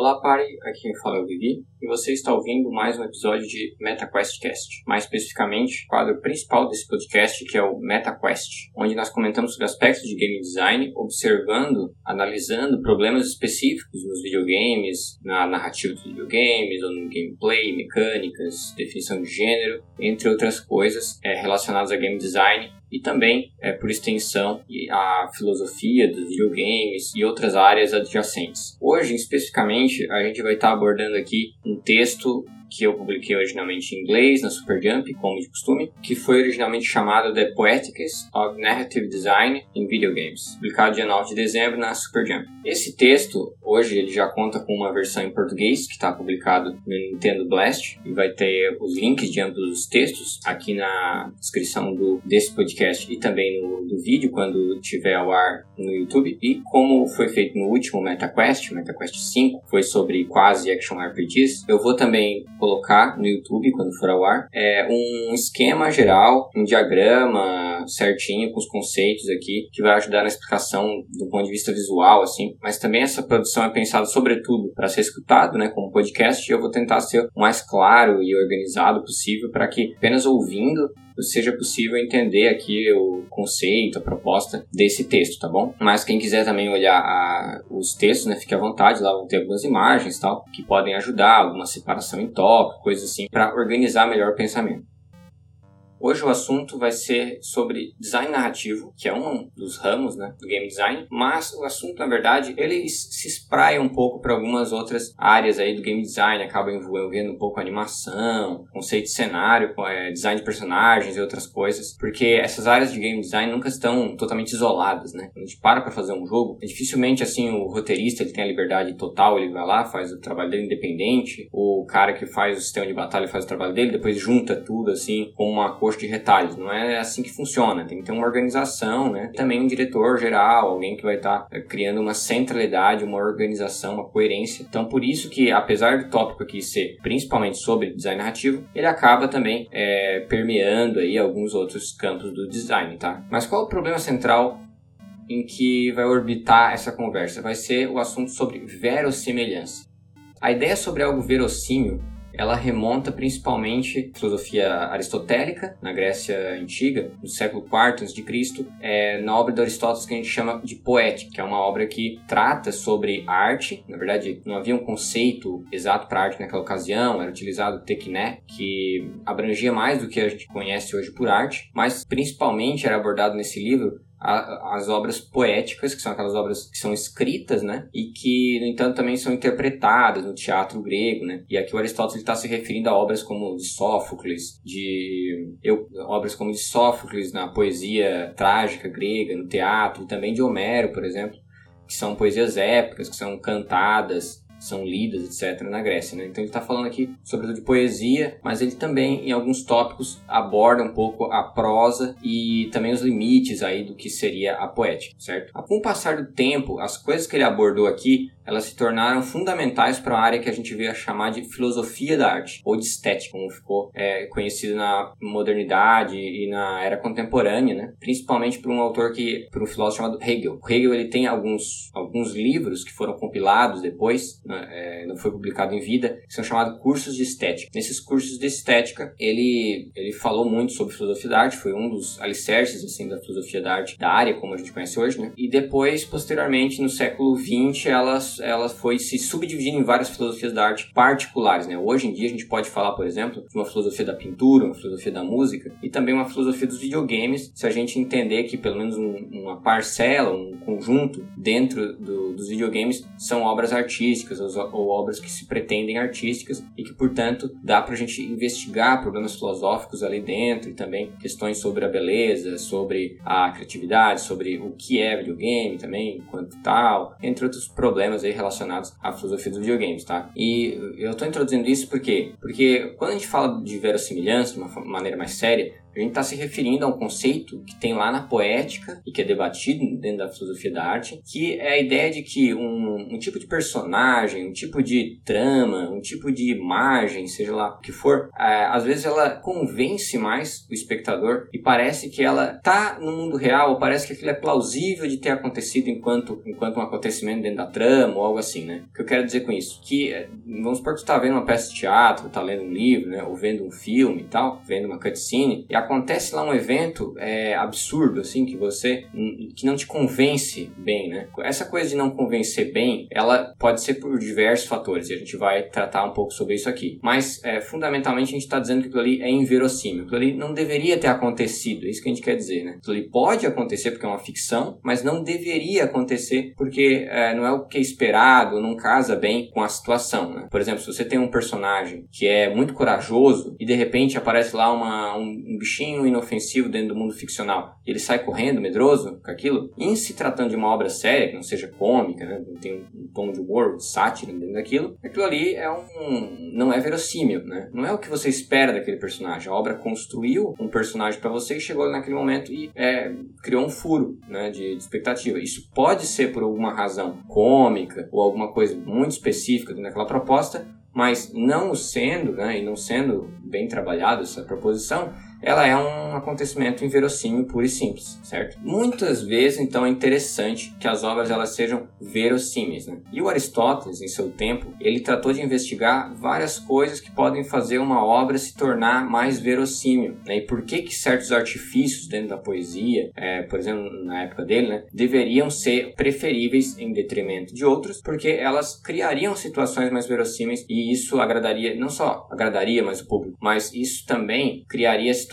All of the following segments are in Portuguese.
Olá, pare, aqui quem fala é o Vivi, e você está ouvindo mais um episódio de MetaQuestCast. Mais especificamente, o quadro principal desse podcast, que é o MetaQuest, onde nós comentamos sobre aspectos de game design, observando, analisando problemas específicos nos videogames, na narrativa dos videogames, ou no gameplay, mecânicas, definição de gênero, entre outras coisas é, relacionadas a game design e também, é, por extensão, a filosofia dos videogames e outras áreas adjacentes. Hoje, especificamente, a gente vai estar abordando aqui um texto que eu publiquei originalmente em inglês na Superjump, como de costume, que foi originalmente chamado The Poetics of Narrative Design in Video Games, publicado dia 9 de dezembro na Superjump. Esse texto, hoje, ele já conta com uma versão em português, que está publicado no Nintendo Blast, e vai ter os links de ambos os textos aqui na descrição do, desse podcast e também no do vídeo, quando tiver ao ar no YouTube. E como foi feito no último MetaQuest, MetaQuest 5, foi sobre quase action RPGs, eu vou também colocar no YouTube, quando for ao ar, é um esquema geral, um diagrama certinho com os conceitos aqui, que vai ajudar na explicação do ponto de vista visual, assim. Mas também essa produção é pensada sobretudo para ser escutado, né, como podcast, e eu vou tentar ser o mais claro e organizado possível para que apenas ouvindo seja possível entender aqui o conceito, a proposta desse texto, tá bom? Mas quem quiser também olhar a, os textos, né, fique à vontade, lá vão ter algumas imagens tal, que podem ajudar, alguma separação em tópico, coisas assim, para organizar melhor o pensamento. Hoje o assunto vai ser sobre design narrativo, que é um dos ramos né, do game design, mas o assunto, na verdade, ele se espraia um pouco para algumas outras áreas aí do game design, acaba envolvendo um pouco animação, conceito de cenário, é, design de personagens e outras coisas, porque essas áreas de game design nunca estão totalmente isoladas, né? Quando a gente para para fazer um jogo, dificilmente assim o roteirista ele tem a liberdade total, ele vai lá, faz o trabalho dele independente, o cara que faz o sistema de batalha faz o trabalho dele, depois junta tudo assim com uma coxa de retalhos. Não é assim que funciona. Tem que ter uma organização, né? Também um diretor geral, alguém que vai estar tá é, criando uma centralidade, uma organização, uma coerência. Então, por isso que, apesar do tópico aqui ser principalmente sobre design narrativo, ele acaba também é, permeando aí alguns outros campos do design, tá? Mas qual é o problema central em que vai orbitar essa conversa? Vai ser o assunto sobre verossimilhança. A ideia sobre algo verossímil ela remonta principalmente à filosofia aristotélica, na Grécia Antiga, no século IV a.C., é, na obra de Aristóteles que a gente chama de Poética, que é uma obra que trata sobre arte. Na verdade, não havia um conceito exato para arte naquela ocasião, era utilizado o tekné, que abrangia mais do que a gente conhece hoje por arte, mas principalmente era abordado nesse livro a, as obras poéticas, que são aquelas obras que são escritas, né? E que, no entanto, também são interpretadas no teatro grego, né? E aqui o Aristóteles está se referindo a obras como de Sófocles, de eu, obras como de Sófocles na poesia trágica grega, no teatro, e também de Homero, por exemplo, que são poesias épicas, que são cantadas são lidas, etc., na Grécia. Né? Então ele está falando aqui sobretudo de poesia, mas ele também, em alguns tópicos, aborda um pouco a prosa e também os limites aí do que seria a poética, certo? Com o passar do tempo, as coisas que ele abordou aqui elas se tornaram fundamentais para a área que a gente veio a chamar de filosofia da arte, ou de estética, como ficou é, conhecido na modernidade e na era contemporânea, né? principalmente por um autor que, por um filósofo chamado Hegel. O Hegel ele tem alguns, alguns livros que foram compilados depois, né? é, não foi publicado em vida, que são chamados cursos de estética. Nesses cursos de estética, ele, ele falou muito sobre filosofia da arte, foi um dos alicerces assim, da filosofia da arte da área, como a gente conhece hoje, né? e depois, posteriormente, no século XX, elas ela foi se subdividindo em várias filosofias da arte particulares, né? Hoje em dia a gente pode falar, por exemplo, de uma filosofia da pintura, uma filosofia da música e também uma filosofia dos videogames, se a gente entender que pelo menos um, uma parcela, um conjunto dentro do, dos videogames são obras artísticas ou, ou, obras que se pretendem artísticas e que, portanto, dá pra gente investigar problemas filosóficos ali dentro e também questões sobre a beleza, sobre a criatividade, sobre o que é videogame também, quanto tal, entre outros problemas aí relacionados à filosofia dos videogames, tá? E eu estou introduzindo isso porque porque quando a gente fala de verossimilhança de uma maneira mais séria, A gente está se referindo a um conceito que tem lá na poética e que é debatido dentro da filosofia da arte, que é a ideia de que um, um tipo de personagem, um tipo de trama, um tipo de imagem, seja lá o que for, é, às vezes ela convence mais o espectador e parece que ela tá no mundo real, parece que aquilo é plausível de ter acontecido enquanto, enquanto um acontecimento dentro da trama ou algo assim, né? O que eu quero dizer com isso? Que, é, vamos supor que você tá vendo uma peça de teatro, tá lendo um livro, né? Ou vendo um filme e tal, vendo uma cutscene, e acontece lá um evento é, absurdo, assim, que você, que não te convence bem, né? Essa coisa de não convencer bem, ela pode ser por diversos fatores, e a gente vai tratar um pouco sobre isso aqui. Mas, é, fundamentalmente, a gente está dizendo que aquilo ali é inverossímil, aquilo ali não deveria ter acontecido, é isso que a gente quer dizer, né? Aquilo ali pode acontecer porque é uma ficção, mas não deveria acontecer porque é, não é o que é esperado, não casa bem com a situação, né? Por exemplo, se você tem um personagem que é muito corajoso e de repente aparece lá uma, um, um bichinho inofensivo dentro do mundo ficcional, e ele sai correndo, medroso com aquilo, em se tratando de uma obra séria, que não seja cômica, né? não tem um, tom de humor, de sátira dentro daquilo, aquilo ali é um, não é verossímil, né? Não é o que você espera daquele personagem. A obra construiu um personagem para você e chegou naquele momento e é, criou um furo né, de, de, expectativa. Isso pode ser por alguma razão cômica ou alguma coisa muito específica naquela proposta, mas não sendo, né, e não sendo bem trabalhado essa proposição, ela é um acontecimento inverossímil puro e simples, certo? Muitas vezes, então, é interessante que as obras elas sejam verossímeis, né? E o Aristóteles, em seu tempo, ele tratou de investigar várias coisas que podem fazer uma obra se tornar mais verossímil, né? E por que que certos artifícios dentro da poesia, é, por exemplo, na época dele, né, deveriam ser preferíveis em detrimento de outros, porque elas criariam situações mais verossímeis e isso agradaria, não só agradaria mais o público, mas isso também criaria situações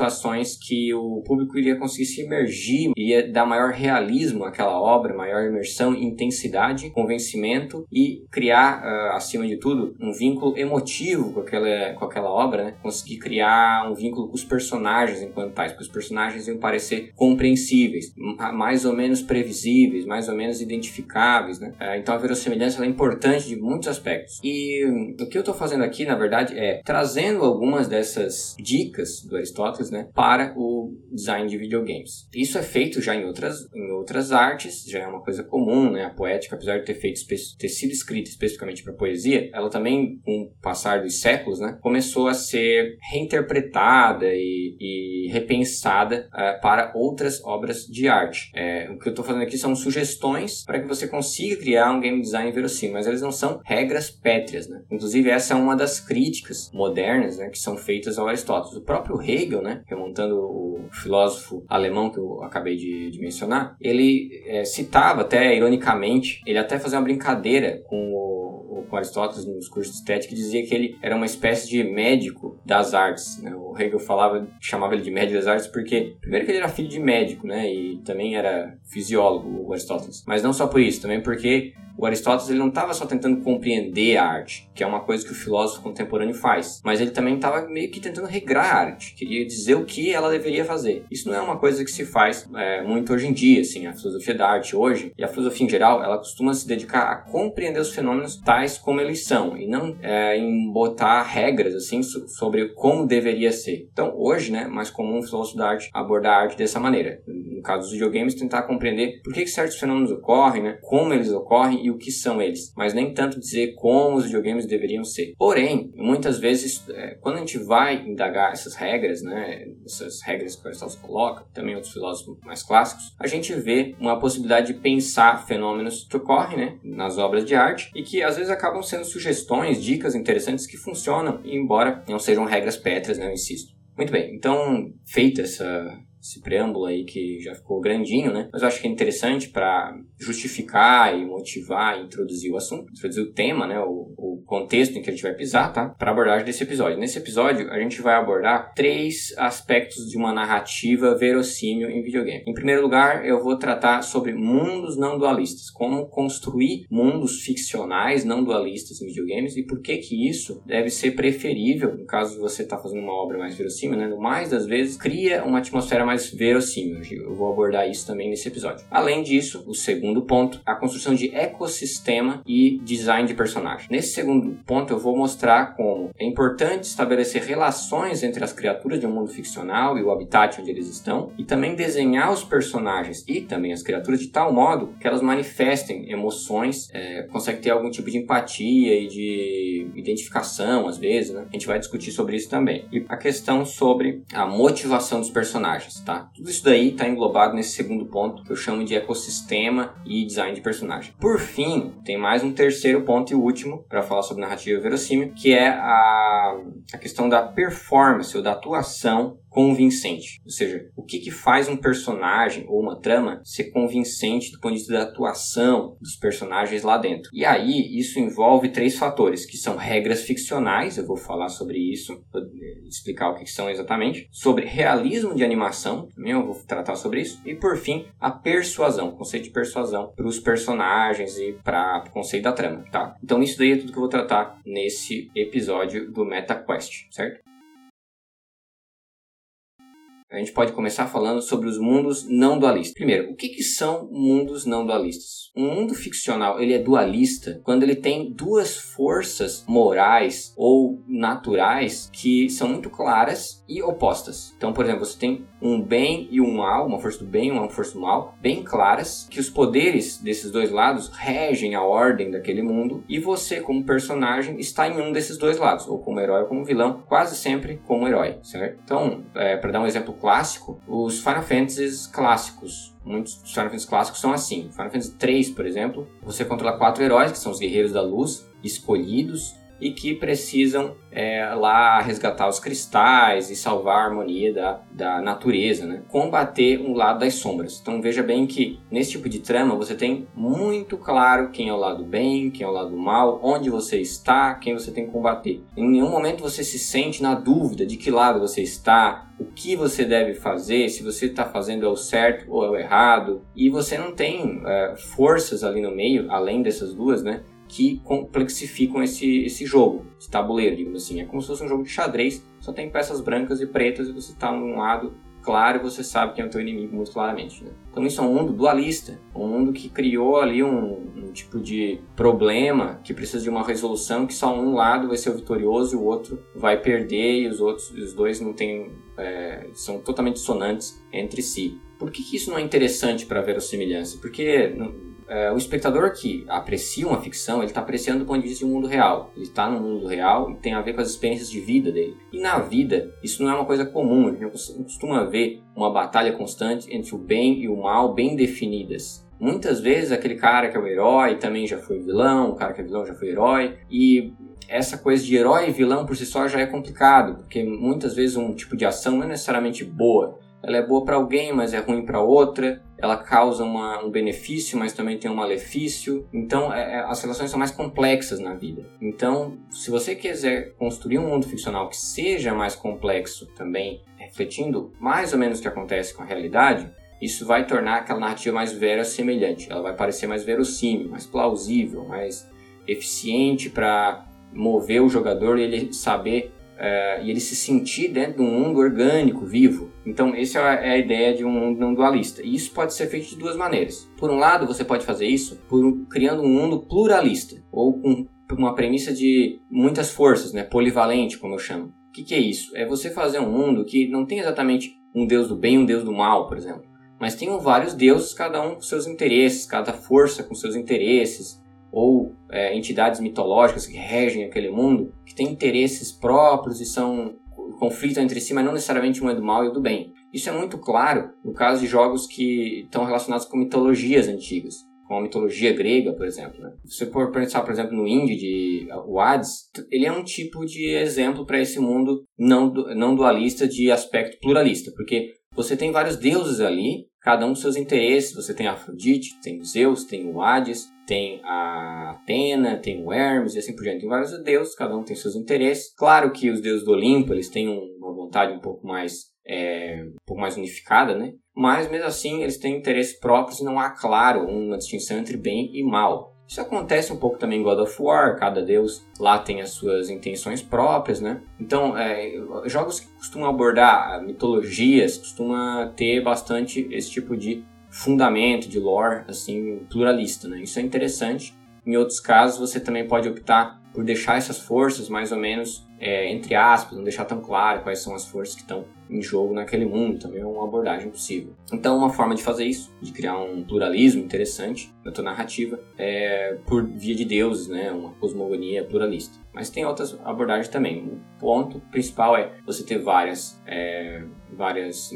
que o público iria conseguir se imergir, iria dar maior realismo àquela obra, maior imersão, intensidade, convencimento e criar, uh, acima de tudo, um vínculo emotivo com aquela, com aquela obra, né? conseguir criar um vínculo com os personagens enquanto tais, porque os personagens iam parecer compreensíveis, mais ou menos previsíveis, mais ou menos identificáveis. Né? Uh, então a verossimilhança é importante de muitos aspectos. E um, o que eu estou fazendo aqui, na verdade, é trazendo algumas dessas dicas do Aristóteles né, para o design de videogames. Isso é feito já em outras, em outras artes, já é uma coisa comum, né? A poética, apesar de ter, feito, ter sido escrita especificamente para poesia, ela também, com o passar dos séculos, né, começou a ser reinterpretada e, e repensada uh, para outras obras de arte. É, o que eu estou fazendo aqui são sugestões para que você consiga criar um game design verossímil, mas eles não são regras pétreas, né? Inclusive, essa é uma das críticas modernas né, que são feitas ao Aristóteles. O próprio Hegel, né, remontando o filósofo alemão que eu acabei de, de mencionar, ele é, citava até ironicamente, ele até fazia uma brincadeira com o, com Aristóteles nos cursos de estética e dizia que ele era uma espécie de médico das artes. Né? O Hegel falava, chamava ele de médico das artes porque, primeiro que ele era filho de médico, né? E também era fisiólogo, o Aristóteles. Mas não só por isso, também porque o Aristóteles ele não estava só tentando compreender a arte, que é uma coisa que o filósofo contemporâneo faz, mas ele também estava meio que tentando regrar a arte, queria dizer o que ela deveria fazer. Isso não é uma coisa que se faz é, muito hoje em dia, assim, a filosofia da arte hoje, e a filosofia em geral, ela costuma se dedicar a compreender os fenômenos tais como eles são, e não é, em botar regras, assim, sobre como deveria ser. Então, hoje, né, mais comum o filósofo da arte abordar a arte dessa maneira. No caso dos videogames, tentar compreender por que, que certos fenômenos ocorrem, né, como eles ocorrem e o que são eles, mas nem tanto dizer como os videogames deveriam ser. Porém, muitas vezes, é, quando a gente vai indagar essas regras, né, essas regras que Aristóteles coloca, também outros filósofos mais clássicos, a gente vê uma possibilidade de pensar fenômenos que ocorrem né, nas obras de arte e que às vezes acabam sendo sugestões, dicas interessantes que funcionam, embora não sejam regras pétreas, né, eu insisto. Muito bem, então, feita essa esse preâmbulo aí que já ficou grandinho, né? Mas eu acho que é interessante para justificar e motivar e introduzir o assunto, introduzir o tema, né? O, o contexto em que a gente vai pisar, tá? Para abordagem desse episódio. Nesse episódio, a gente vai abordar três aspectos de uma narrativa verossímil em videogame. Em primeiro lugar, eu vou tratar sobre mundos não dualistas, como construir mundos ficcionais não dualistas em videogames e por que que isso deve ser preferível, no caso você estar tá fazendo uma obra mais verossímil, né? No mais das vezes, cria uma atmosfera mais mais verossímil. Eu vou abordar isso também nesse episódio. Além disso, o segundo ponto, a construção de ecossistema e design de personagem. Nesse segundo ponto, eu vou mostrar como é importante estabelecer relações entre as criaturas de um mundo ficcional e o habitat onde eles estão, e também desenhar os personagens e também as criaturas de tal modo que elas manifestem emoções, é, conseguem ter algum tipo de empatia e de identificação, às vezes, né? A gente vai discutir sobre isso também. E a questão sobre a motivação dos personagens, tá? Tudo isso daí está englobado nesse segundo ponto que eu chamo de ecossistema e design de personagem. Por fim, tem mais um terceiro ponto e último para falar sobre narrativa verossímil, que é a, a questão da performance ou da atuação convincente. Ou seja, o que, que faz um personagem ou uma trama ser convincente do ponto de vista da atuação dos personagens lá dentro. E aí, isso envolve três fatores, que são regras ficcionais, eu vou falar sobre isso, vou explicar o que, são exatamente, sobre realismo de animação, também eu vou tratar sobre isso, e por fim, a persuasão, conceito de persuasão para os personagens e para o conceito da trama, tá? Então isso daí é tudo que eu vou tratar nesse episódio do MetaQuest, certo? A gente pode começar falando sobre os mundos não dualistas. Primeiro, o que, que são mundos não dualistas? Um mundo ficcional ele é dualista quando ele tem duas forças morais ou naturais que são muito claras e opostas. Então, por exemplo, você tem um bem e um mal, uma força do bem e uma força do mal, bem claras, que os poderes desses dois lados regem a ordem daquele mundo e você, como personagem, está em um desses dois lados, ou como herói ou como vilão, quase sempre como herói, certo? Então, é, para dar um exemplo clássico, os Final Fantasies clássicos, muitos Final Fantasy clássicos são assim. Final Fantasy 3, por exemplo, você controla quatro heróis, que são os Guerreiros da Luz, escolhidos e que precisam é, lá resgatar os cristais e salvar a harmonia da, da natureza, né? combater um lado das sombras. Então veja bem que nesse tipo de trama você tem muito claro quem é o lado bem, quem é o lado mal, onde você está, quem você tem que combater. Em nenhum momento você se sente na dúvida de que lado você está, o que você deve fazer, se você está fazendo é o certo ou é o errado, e você não tem é, forças ali no meio, além dessas duas, né? Que complexificam esse, esse jogo, esse tabuleiro, digamos assim. É como se fosse um jogo de xadrez, só tem peças brancas e pretas e você está num lado claro e você sabe quem é o teu inimigo muito claramente. Né? Então isso é um mundo dualista, um mundo que criou ali um, um, tipo de problema que precisa de uma resolução que só um lado vai ser o vitorioso e o outro vai perder e os outros, os dois não têm, é, são totalmente dissonantes entre si. Por que, que isso não é interessante para a verossimilhança? Porque é, o espectador que aprecia uma ficção, ele está apreciando do ponto de vista um mundo real. Ele está no mundo real e tem a ver com as experiências de vida dele. E na vida, isso não é uma coisa comum. A gente costuma ver uma batalha constante entre o bem e o mal bem definidas. Muitas vezes aquele cara que é o herói também já foi vilão, o cara que é vilão já foi herói, e essa coisa de herói e vilão por si só já é complicado, porque muitas vezes um tipo de ação não é necessariamente boa ela é boa para alguém, mas é ruim para outra. Ela causa uma, um benefício, mas também tem um malefício. Então, é, é, as relações são mais complexas na vida. Então, se você quiser construir um mundo ficcional que seja mais complexo também, refletindo mais ou menos o que acontece com a realidade, isso vai tornar aquela narrativa mais verossemelhante. Ela vai parecer mais verossímil, mais plausível, mais eficiente para mover o jogador e ele saber uh, e ele se sentir dentro de um mundo orgânico, vivo. Então, essa é a ideia de um mundo não dualista. E isso pode ser feito de duas maneiras. Por um lado, você pode fazer isso por, criando um mundo pluralista, ou com uma premissa de muitas forças, né? polivalente, como eu chamo. O que, que é isso? É você fazer um mundo que não tem exatamente um deus do bem e um deus do mal, por exemplo. Mas tem vários deuses, cada um com seus interesses, cada força com seus interesses, ou é, entidades mitológicas que regem aquele mundo, que têm interesses próprios e são conflitam entre si, mas não necessariamente um é do mal e o do bem. Isso é muito claro no caso de jogos que estão relacionados com mitologias antigas, como a mitologia grega, por exemplo. Né? Se você for pensar, por exemplo, no Indie de o Hades, ele é um tipo de exemplo para esse mundo não, não dualista de aspecto pluralista, porque você tem vários deuses ali, cada um seus interesses. Você tem a Afrodite, tem Zeus, tem o Hades, tem a Atena, tem o Hermes e assim por diante. Tem vários deuses, cada um tem seus interesses. Claro que os deuses do Olimpo, eles têm uma vontade um pouco mais, é, um pouco mais unificada, né? Mas mesmo assim, eles têm interesses próprios e não há, claro, uma distinção entre bem e mal. Isso acontece um pouco também em God of War, cada deus lá tem as suas intenções próprias, né? Então, é, jogos que costumam abordar mitologias, costuma ter bastante esse tipo de fundamento, de lore, assim, pluralista, né? Isso é interessante. Em outros casos, você também pode optar por deixar essas forças mais ou menos é, entre aspas, não deixar tão claro quais são as forças que estão em jogo naquele mundo, também é uma abordagem possível. Então, uma forma de fazer isso, de criar um pluralismo interessante na tua narrativa, é por via de deuses, né, uma cosmogonia pluralista. Mas tem outras abordagens também. O ponto principal é você ter várias, é, várias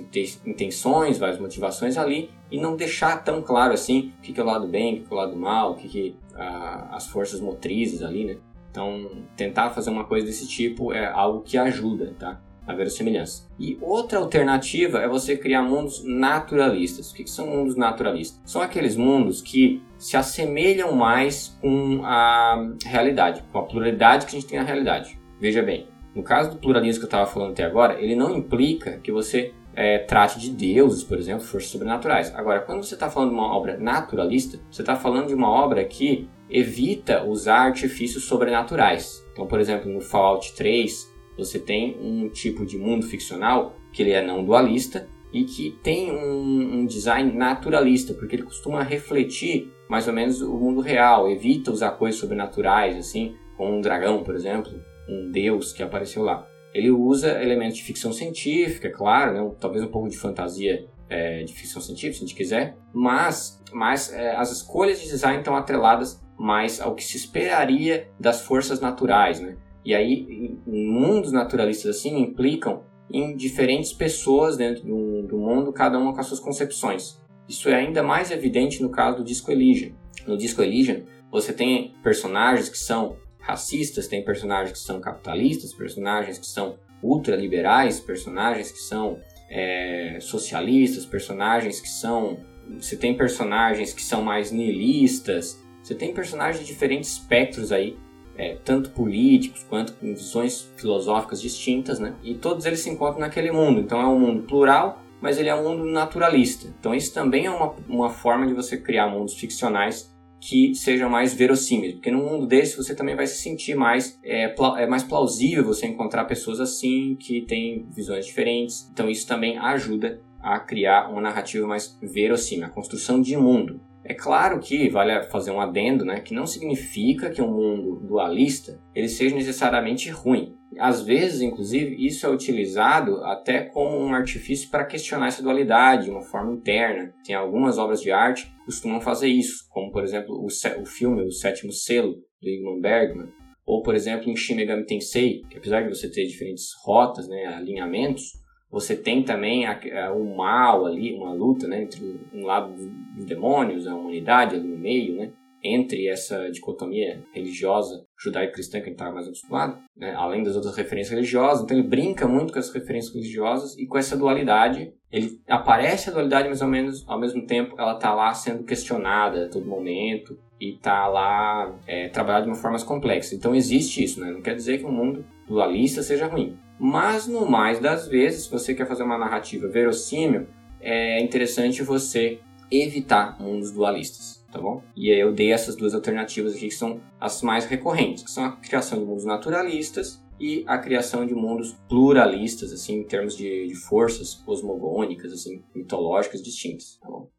intenções, várias motivações ali e não deixar tão claro assim o que é o lado bem, o que é o lado mal, o que, que a, as forças motrizes ali, né? Então, tentar fazer uma coisa desse tipo é algo que ajuda, tá? A verossimilhança. E outra alternativa é você criar mundos naturalistas. O que, são mundos naturalistas? São aqueles mundos que se assemelham mais com a realidade, com a pluralidade que a gente tem na realidade. Veja bem, no caso do pluralismo que eu estava falando até agora, ele não implica que você é, trate de deuses, por exemplo, forças sobrenaturais. Agora, quando você está falando de uma obra naturalista, você está falando de uma obra que evita usar artifícios sobrenaturais. Então, por exemplo, no Fallout 3, você tem um tipo de mundo ficcional que ele é não dualista e que tem um, um, design naturalista, porque ele costuma refletir mais ou menos o mundo real, evita usar coisas sobrenaturais, assim, como um dragão, por exemplo, um deus que apareceu lá. Ele usa elementos de ficção científica, claro, né, talvez um pouco de fantasia é, de ficção científica, se a gente quiser, mas, mas é, as escolhas de design estão atreladas mais ao que se esperaria das forças naturais, né? E aí, mundos naturalistas assim implicam em diferentes pessoas dentro do, do mundo, cada uma com as suas concepções. Isso é ainda mais evidente no caso do Disco Elysium. No Disco Elysium, você tem personagens que são racistas, tem personagens que são capitalistas, personagens que são ultraliberais, personagens que são é, socialistas, personagens que são. Você tem personagens que são mais nihilistas, você tem personagens de diferentes espectros aí, é, tanto políticos quanto com visões filosóficas distintas, né? E todos eles se encontram naquele mundo. Então é um mundo plural, mas ele é um mundo naturalista. Então isso também é uma, uma forma de você criar mundos ficcionais que sejam mais verossímeis, porque num mundo desse você também vai se sentir mais é, é mais plausível você encontrar pessoas assim que têm visões diferentes. Então isso também ajuda a criar uma narrativa mais verossímil, a construção de mundo. É claro que vale fazer um adendo, né, que não significa que um mundo dualista ele seja necessariamente ruim. Às vezes, inclusive, isso é utilizado até como um artifício para questionar essa dualidade de uma forma interna. Tem algumas obras de arte que costumam fazer isso, como por exemplo o, o filme O Sétimo Selo do Ingmar Bergman, ou por exemplo em Shin Megami Tensei, que apesar de você ter diferentes rotas, né, alinhamentos, você tem também a, o mal ali, uma luta né, entre um lado dos demônios, a humanidade ali no meio, né, entre essa dicotomia religiosa judaico-cristã que a gente estava mais acostumado, né, além das outras referências religiosas. Então ele brinca muito com as referências religiosas e com essa dualidade. Ele aparece a dualidade, mas ao, menos, ao mesmo tempo ela está lá sendo questionada a todo momento e está lá é, trabalhada de uma forma mais complexa. Então existe isso, né? não quer dizer que um mundo dualista seja ruim. Mas no mais das vezes, se você quer fazer uma narrativa verossímil, é interessante você evitar mundos dualistas, tá bom? E aí eu dei essas duas alternativas aqui que são as mais recorrentes, que são a criação de mundos naturalistas e a criação de mundos pluralistas, assim, em termos de, de forças cosmogônicas, assim, mitológicas distintas, tá bom?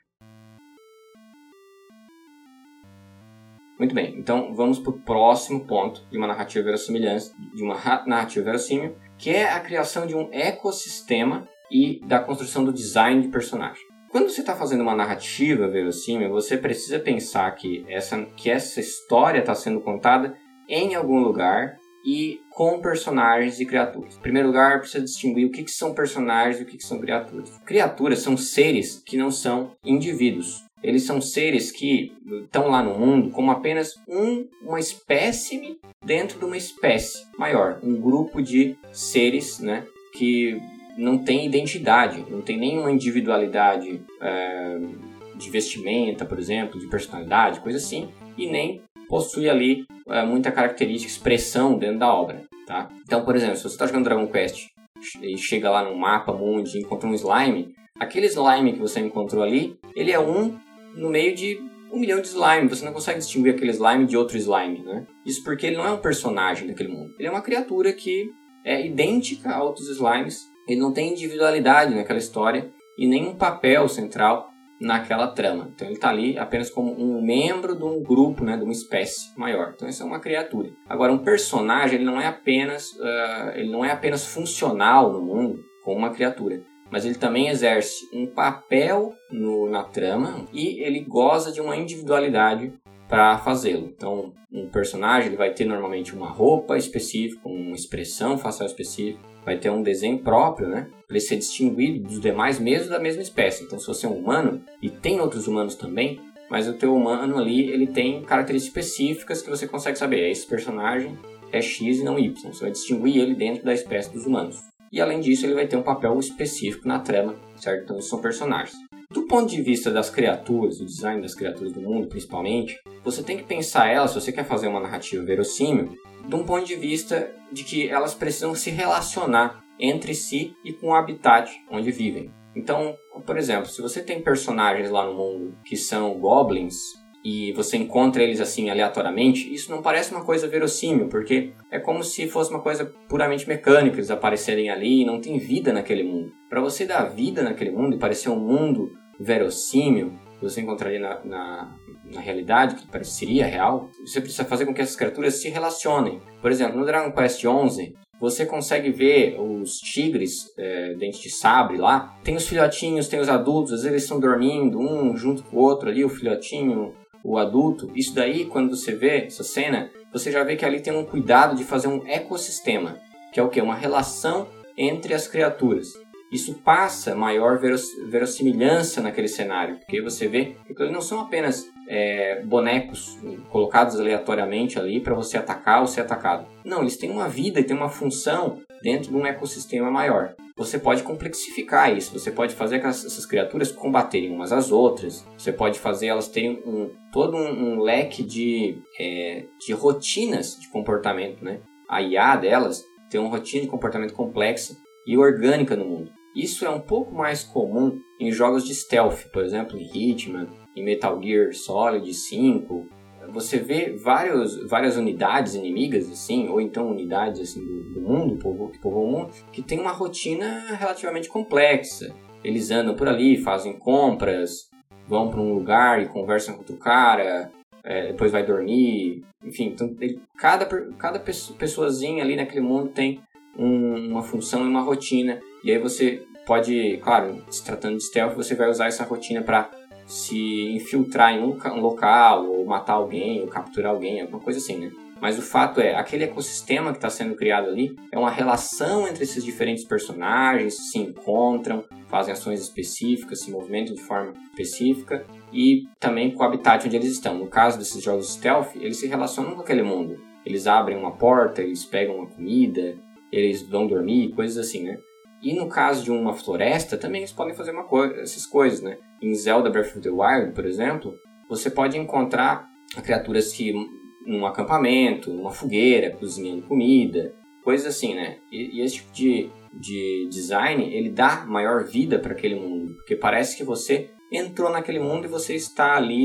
Muito bem, então vamos para o próximo ponto de uma narrativa verossimilhança, de uma narrativa verossímil, que é a criação de um ecossistema e da construção do design de personagem. Quando você está fazendo uma narrativa verossímil, você precisa pensar que essa, que essa história está sendo contada em algum lugar e com personagens e criaturas. Em primeiro lugar, precisa distinguir o que, que são personagens e o que, que são criaturas. Criaturas são seres que não são indivíduos. Eles são seres que estão lá no mundo como apenas um, uma espécime dentro de uma espécie maior, um grupo de seres, né, que não tem identidade, não tem nenhuma individualidade é, de vestimenta, por exemplo, de personalidade, coisa assim, e nem possui ali é, muita característica, expressão dentro da obra, tá? Então, por exemplo, se você está jogando Dragon Quest e chega lá no mapa mundo e encontra um slime, aquele slime que você encontrou ali, ele é um no meio de um milhão de slime, você não consegue distinguir aquele slime de outro slime, né? Isso porque ele não é um personagem daquele mundo. Ele é uma criatura que é idêntica a outros slimes, ele não tem individualidade naquela história e nenhum papel central naquela trama. Então ele está ali apenas como um membro de um grupo, né, de uma espécie maior. Então isso é uma criatura. Agora um personagem ele não é apenas uh, ele não é apenas funcional no mundo como uma criatura, mas ele também exerce um papel no, na trama e ele goza de uma individualidade para fazê-lo. Então um personagem ele vai ter normalmente uma roupa específica, uma expressão facial específica vai ter um desenho próprio, né? Para ele ser distinguido dos demais mesmo da mesma espécie. Então, se você é um humano, e tem outros humanos também, mas o teu humano ali, ele tem características específicas que você consegue saber. Esse personagem é X e não Y. Você vai distinguir ele dentro da espécie dos humanos. E além disso, ele vai ter um papel específico na trama, certo? Então, são personagens. Do ponto de vista das criaturas, do design das criaturas do mundo, principalmente, você tem que pensar elas, se você quer fazer uma narrativa verossímil, de um ponto de vista de que elas precisam se relacionar entre si e com o habitat onde vivem. Então, por exemplo, se você tem personagens lá no mundo que são goblins e você encontra eles assim aleatoriamente, isso não parece uma coisa verossímil, porque é como se fosse uma coisa puramente mecânica eles aparecerem ali e não tem vida naquele mundo. Para você dar vida naquele mundo e parecer um mundo verossímil, que você encontraria na, na, na realidade, que pareceria real, você precisa fazer com que essas criaturas se relacionem. Por exemplo, no Dragon Quest XI, você consegue ver os tigres é, dente de sabre lá. Tem os filhotinhos, tem os adultos, às vezes eles estão dormindo, um junto com o outro ali, o filhotinho, o adulto. Isso daí, quando você vê essa cena, você já vê que ali tem um cuidado de fazer um ecossistema, que é o que? Uma relação entre as criaturas isso passa maior verossimilhança naquele cenário, porque você vê que eles não são apenas é, bonecos colocados aleatoriamente ali para você atacar ou ser atacado. Não, eles têm uma vida e têm uma função dentro de um ecossistema maior. Você pode complexificar isso, você pode fazer com essas criaturas combaterem umas às outras, você pode fazer elas terem um, todo um, um leque de, é, de rotinas de comportamento. Né? A IA delas tem uma rotina de comportamento complexa e orgânica no mundo. Isso é um pouco mais comum em jogos de stealth, por exemplo, em Hitman, em Metal Gear Solid 5. Você vê vários, várias unidades inimigas, assim, ou então unidades assim, do, do mundo, que povoam o mundo, que tem uma rotina relativamente complexa. Eles andam por ali, fazem compras, vão para um lugar e conversam com outro cara, é, depois vai dormir, enfim, então, ele, cada, cada pessoazinha ali naquele mundo tem um, uma função e uma rotina. E aí você pode, claro, se tratando de stealth, você vai usar essa rotina para se infiltrar em um, um, local, ou matar alguém, ou capturar alguém, alguma coisa assim, né? Mas o fato é, aquele ecossistema que está sendo criado ali é uma relação entre esses diferentes personagens, se encontram, fazem ações específicas, se movimentam de forma específica e também com o habitat onde eles estão. No caso desses jogos stealth, eles se relacionam com aquele mundo. Eles abrem uma porta, eles pegam uma comida, eles vão dormir, coisas assim, né? E no caso de uma floresta, também eles podem fazer co essas coisas, né? Em Zelda Breath of the Wild, por exemplo, você pode encontrar criaturas que num acampamento, numa fogueira, cozinhando comida, coisas assim, né? E, e esse tipo de, de design, ele dá maior vida para aquele mundo, porque parece que você entrou naquele mundo e você está ali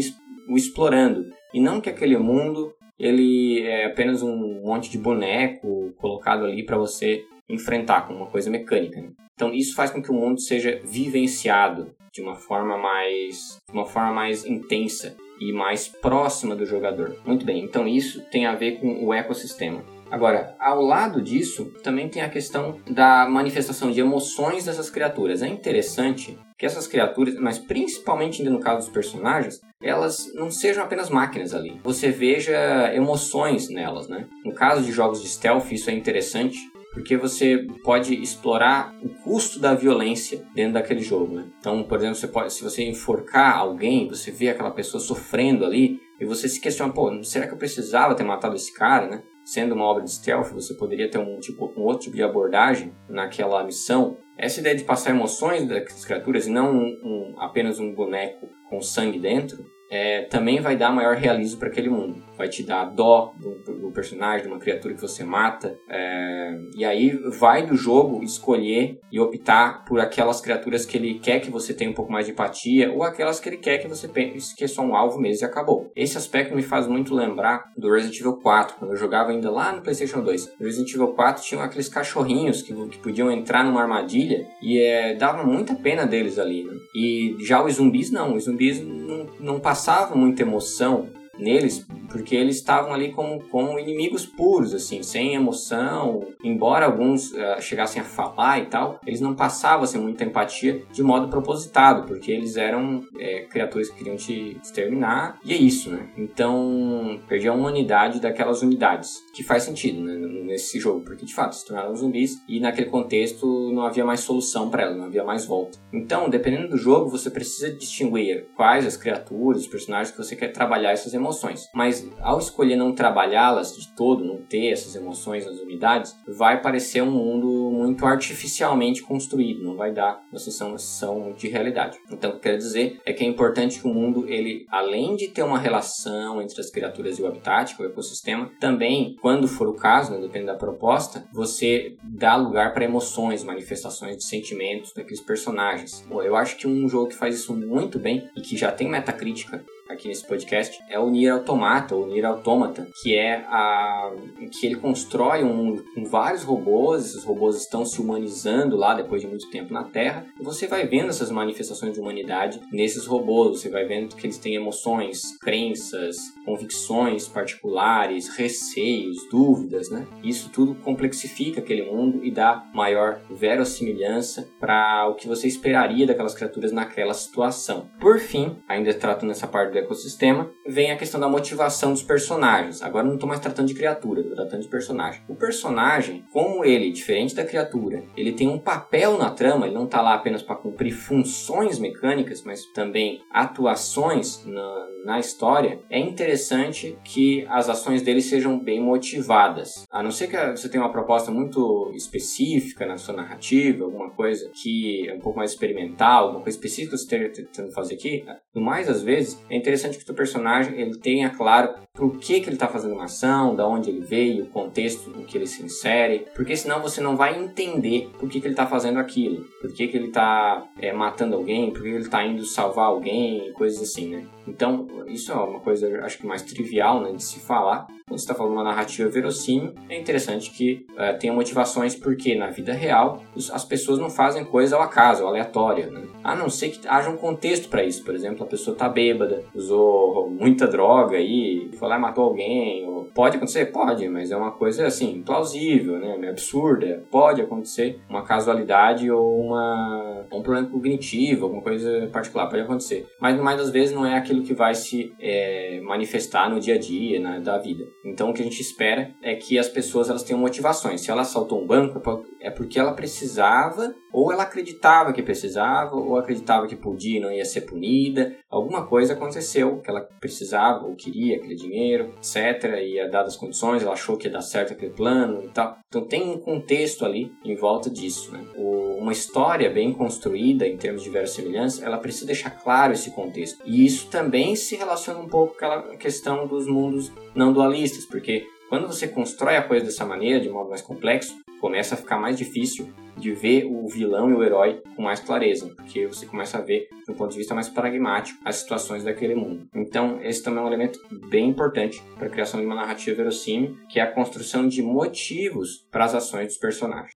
o explorando, e não que aquele mundo ele é apenas um monte de boneco colocado ali para você enfrentar como uma coisa mecânica. Né? Então isso faz com que o mundo seja vivenciado de uma forma mais, uma forma mais intensa e mais próxima do jogador. Muito bem, então isso tem a ver com o ecossistema. Agora, ao lado disso, também tem a questão da manifestação de emoções dessas criaturas. É interessante que essas criaturas, mas principalmente no caso dos personagens, elas não sejam apenas máquinas ali. Você veja emoções nelas, né? No caso de jogos de stealth, isso é interessante, porque você pode explorar o custo da violência dentro daquele jogo. Né? Então, por exemplo, você pode, se você enforcar alguém, você vê aquela pessoa sofrendo ali e você se questiona, pô, será que eu precisava ter matado esse cara, né? Sendo uma obra de stealth, você poderia ter um tipo, um outro tipo de abordagem naquela missão. Essa ideia de passar emoções das criaturas e não um, um, apenas um boneco com sangue dentro, é, também vai dar maior realismo para aquele mundo. Vai te dar dó do, do personagem, de uma criatura que você mata. É, e aí vai do jogo escolher e optar por aquelas criaturas que ele quer que você tenha um pouco mais de empatia ou aquelas que ele quer que você pense que é só um alvo mesmo e acabou. Esse aspecto me faz muito lembrar do Resident Evil 4, quando eu jogava ainda lá no PlayStation 2. No Resident Evil 4 tinham aqueles cachorrinhos que, que podiam entrar numa armadilha e é, dava muita pena deles ali. Né? E já os zumbis não, os zumbis não, não passavam muita emoção neles, porque eles estavam ali como, como inimigos puros, assim, sem emoção. Embora alguns uh, chegassem a falar e tal, eles não passavam assim, muita empatia de modo propositado, porque eles eram é, criaturas que queriam te exterminar, e é isso, né? Então, perdi a humanidade daquelas unidades, que faz sentido, né, nesse jogo, porque de fato se tornaram zumbis e naquele contexto não havia mais solução para elas, não havia mais volta. Então, dependendo do jogo, você precisa distinguir quais as criaturas, os personagens que você quer trabalhar essas emoções emoções. Mas ao escolher não trabalhá-las de todo, não ter essas emoções nas unidades, vai parecer um mundo muito artificialmente construído, não vai dar uma sensação de realidade. Então, o que eu quero dizer é que é importante que o mundo, ele, além de ter uma relação entre as criaturas e o habitat, o ecossistema, também, quando for o caso, né, dependendo da proposta, você dá lugar para emoções, manifestações de sentimentos daqueles personagens. Bom, eu acho que um jogo que faz isso muito bem e que já tem metacrítica aqui nesse podcast é o Nier Automata, ou Nier Automata, que é a que ele constrói um com vários robôs, esses robôs estão se humanizando lá depois de muito tempo na Terra, e você vai vendo essas manifestações de humanidade nesses robôs, você vai vendo que eles têm emoções, crenças, convicções particulares, receios, dúvidas, né? Isso tudo complexifica aquele mundo e dá maior verossimilhança para o que você esperaria daquelas criaturas naquela situação. Por fim, ainda tratando essa parte do ecossistema, vem a questão da motivação dos personagens. Agora não estou mais tratando de criatura, estou tratando de personagem. O personagem, como ele, diferente da criatura, ele tem um papel na trama, ele não está lá apenas para cumprir funções mecânicas, mas também atuações na, na história, é interessante que as ações dele sejam bem motivadas. A não ser que você tenha uma proposta muito específica na sua narrativa, alguma coisa que é um pouco mais experimental, alguma coisa específica que você esteja tentando fazer aqui, no mais das vezes, é interessante que o personagem ele tenha claro por que, que ele está fazendo uma ação, da onde ele veio, o contexto em que ele se insere, porque senão você não vai entender por que, que ele está fazendo aquilo, por que, que ele está é, matando alguém, por que ele está indo salvar alguém, coisas assim, né? Então, isso é uma coisa, acho que mais trivial né, de se falar. Quando você está falando uma narrativa verossímil, é interessante que uh, tenha motivações, porque na vida real as pessoas não fazem coisa ao acaso, aleatória. Né? A não ser que haja um contexto para isso. Por exemplo, a pessoa está bêbada, usou muita droga aí, foi lá e matou alguém. Ou... Pode acontecer? Pode, mas é uma coisa assim, plausível, né? absurda. Pode acontecer uma casualidade ou uma, um problema cognitivo, alguma coisa particular, pode acontecer. Mas mais das vezes não é aquilo aquilo que vai se é, manifestar no dia a dia né, da vida. Então o que a gente espera é que as pessoas elas tenham motivações. Se ela assaltou um banco é porque ela precisava ou ela acreditava que precisava ou acreditava que podia e não ia ser punida. Alguma coisa aconteceu que ela precisava ou queria aquele dinheiro, etc. E a dadas as condições ela achou que ia dar certo aquele plano e tal. Então tem um contexto ali em volta disso. Né? O, uma história bem construída em termos de verossimilhança, ela precisa deixar claro esse contexto. E isso também também se relaciona um pouco com aquela questão dos mundos não dualistas, porque quando você constrói a coisa dessa maneira, de modo mais complexo, começa a ficar mais difícil de ver o vilão e o herói com mais clareza, porque você começa a ver, de um ponto de vista mais pragmático, as situações daquele mundo. Então, esse também é um elemento bem importante para a criação de uma narrativa verossímil, que é a construção de motivos para as ações dos personagens.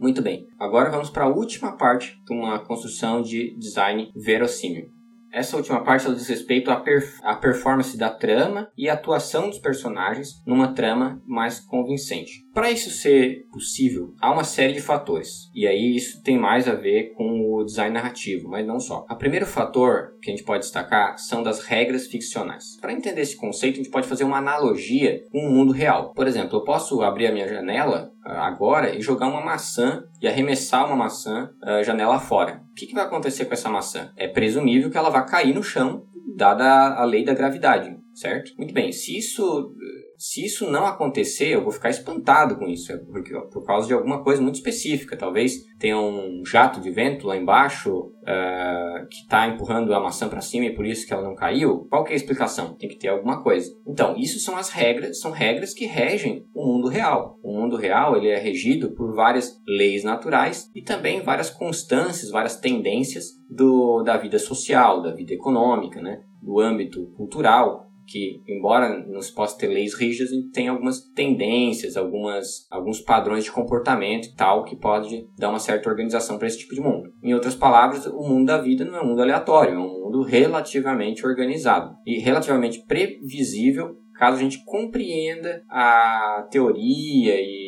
Muito bem, agora vamos para a última parte de uma construção de design verossímil. Essa última parte ela diz respeito à, perf à performance da trama e à atuação dos personagens numa trama mais convincente. Para isso ser possível, há uma série de fatores, e aí isso tem mais a ver com o design narrativo, mas não só. O primeiro fator que a gente pode destacar são das regras ficcionais. Para entender esse conceito, a gente pode fazer uma analogia com o mundo real. Por exemplo, eu posso abrir a minha janela agora e jogar uma maçã e arremessar uma maçã uh, janela fora. O que, que vai acontecer com essa maçã? É presumível que ela vai cair no chão, dada a lei da gravidade certo? Muito bem, se isso se isso não acontecer, eu vou ficar espantado com isso, é porque, por causa de alguma coisa muito específica. Talvez tenha um jato de vento lá embaixo uh, que está empurrando a maçã para cima e por isso que ela não caiu. Qual que é a explicação? Tem que ter alguma coisa. Então, isso são as regras, são regras que regem o mundo real. O mundo real ele é regido por várias leis naturais e também várias constâncias, várias tendências do, da vida social, da vida econômica, né? do âmbito cultural que, embora não se possa ter leis rígidas, tem algumas tendências, algumas, alguns padrões de comportamento e tal que pode dar uma certa organização para esse tipo de mundo. Em outras palavras, o mundo da vida não é um mundo aleatório, é um mundo relativamente organizado e relativamente previsível caso a gente compreenda a teoria e,